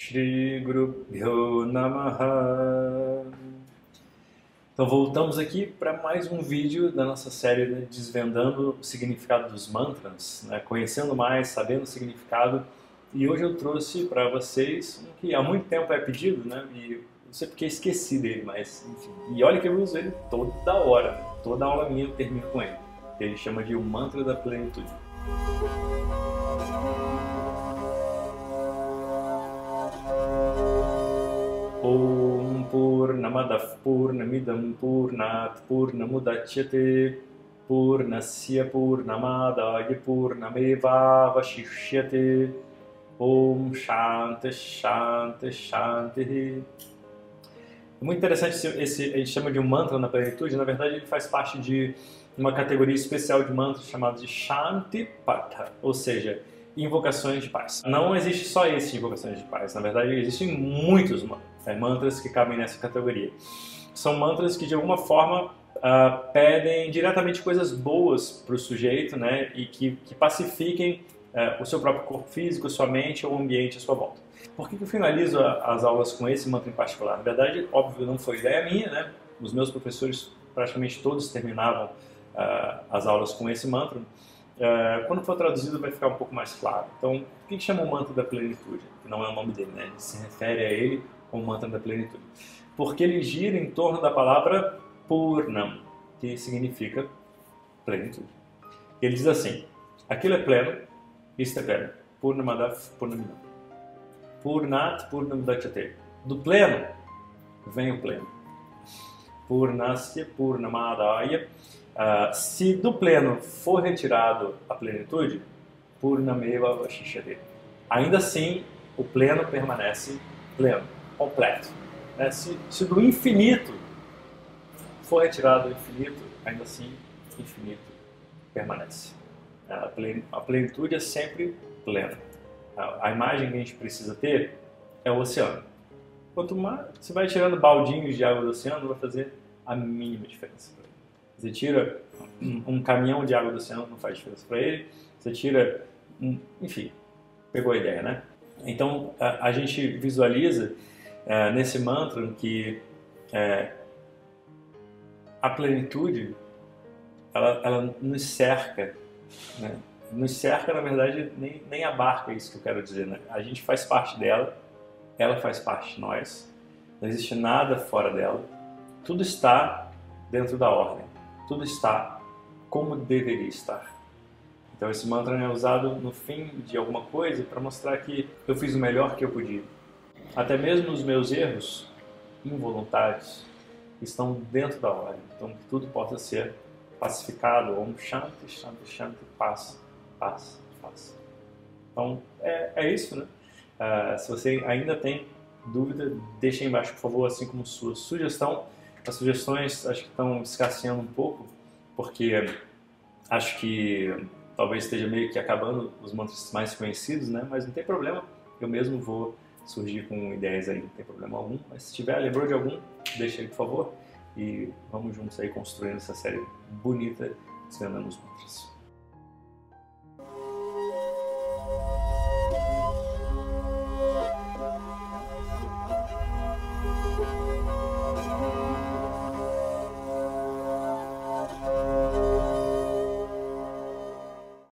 Shri Guru Bhyo Namaha. Então voltamos aqui para mais um vídeo da nossa série né, desvendando o significado dos mantras, né, conhecendo mais, sabendo o significado. E hoje eu trouxe para vocês um que há muito tempo é pedido, né? E não sei porque esqueci dele, mas enfim. E olha que eu uso ele toda hora, toda aula minha eu termino com ele. Ele chama de o mantra da plenitude. Purnamadav Purnamidam Purnat Purnamudachyate Purnasya Purnamadaya Purnameva Vashishyate Om Shanti Shanti Shanti. É muito interessante esse, esse, gente chama de um mantra na plenitude, na verdade ele faz parte de uma categoria especial de mantras chamada de Shanti Pata, ou seja, invocações de paz. Não existe só esse de invocações de paz, na verdade existem muitos é, mantras que cabem nessa categoria. São mantras que de alguma forma uh, pedem diretamente coisas boas para o sujeito né, e que, que pacifiquem uh, o seu próprio corpo físico, sua mente ou o ambiente à sua volta. Por que, que eu finalizo as aulas com esse mantra em particular? Na verdade, óbvio, não foi ideia minha, né? Os meus professores praticamente todos terminavam uh, as aulas com esse mantra. Uh, quando for traduzido vai ficar um pouco mais claro. Então, por que, que chama o mantra da plenitude? Que não é o nome dele, né? Ele se refere a ele como mantra da plenitude. Porque ele gira em torno da palavra Purnam, que significa plenitude. Ele diz assim: aquilo é pleno, isto é pleno. Purnamadav Purnamidam. Purnat Purnamdachate. Do pleno vem o pleno. Purnasya Purnamadaya Uh, se do pleno for retirado a plenitude, Purnameva Vashishyate. Ainda assim, o pleno permanece pleno, completo. Né? Se, se, do infinito for retirado o infinito, ainda assim, infinito permanece. A plenitude é sempre plena. A imagem que a gente precisa ter é o oceano. Quanto mais você vai tirando baldinhos de água do oceano, vai fazer a mínima diferença. Você tira um caminhão de água do oceano, não faz diferença para ele. Você tira, um, enfim, pegou a ideia, né? Então a, a gente visualiza é, nesse mantra que é, a plenitude ela, ela nos cerca, né? Nos cerca, na verdade, nem, nem abarca isso que eu quero dizer, né? A gente faz parte dela, ela faz parte de nós, não existe nada fora dela, tudo está dentro da ordem tudo está como deveria estar. Então esse mantra é usado no fim de alguma coisa para mostrar que eu fiz o melhor que eu podia. Até mesmo os meus erros involuntários estão dentro da ordem. Então que tudo possa ser pacificado. Om Shanti, Shanti, Shanti, paz, paz, paz. Então é, é isso, né? Uh, se você ainda tem dúvida, deixe aí embaixo, por favor, assim como sua sugestão. As sugestões acho que estão escasseando um pouco, porque acho que talvez esteja meio que acabando os mantras mais conhecidos, né? Mas não tem problema, eu mesmo vou surgir com ideias aí, não tem problema algum. Mas se tiver, lembrou de algum, deixa aí, por favor. E vamos juntos aí construindo essa série bonita, desvendando os mantras.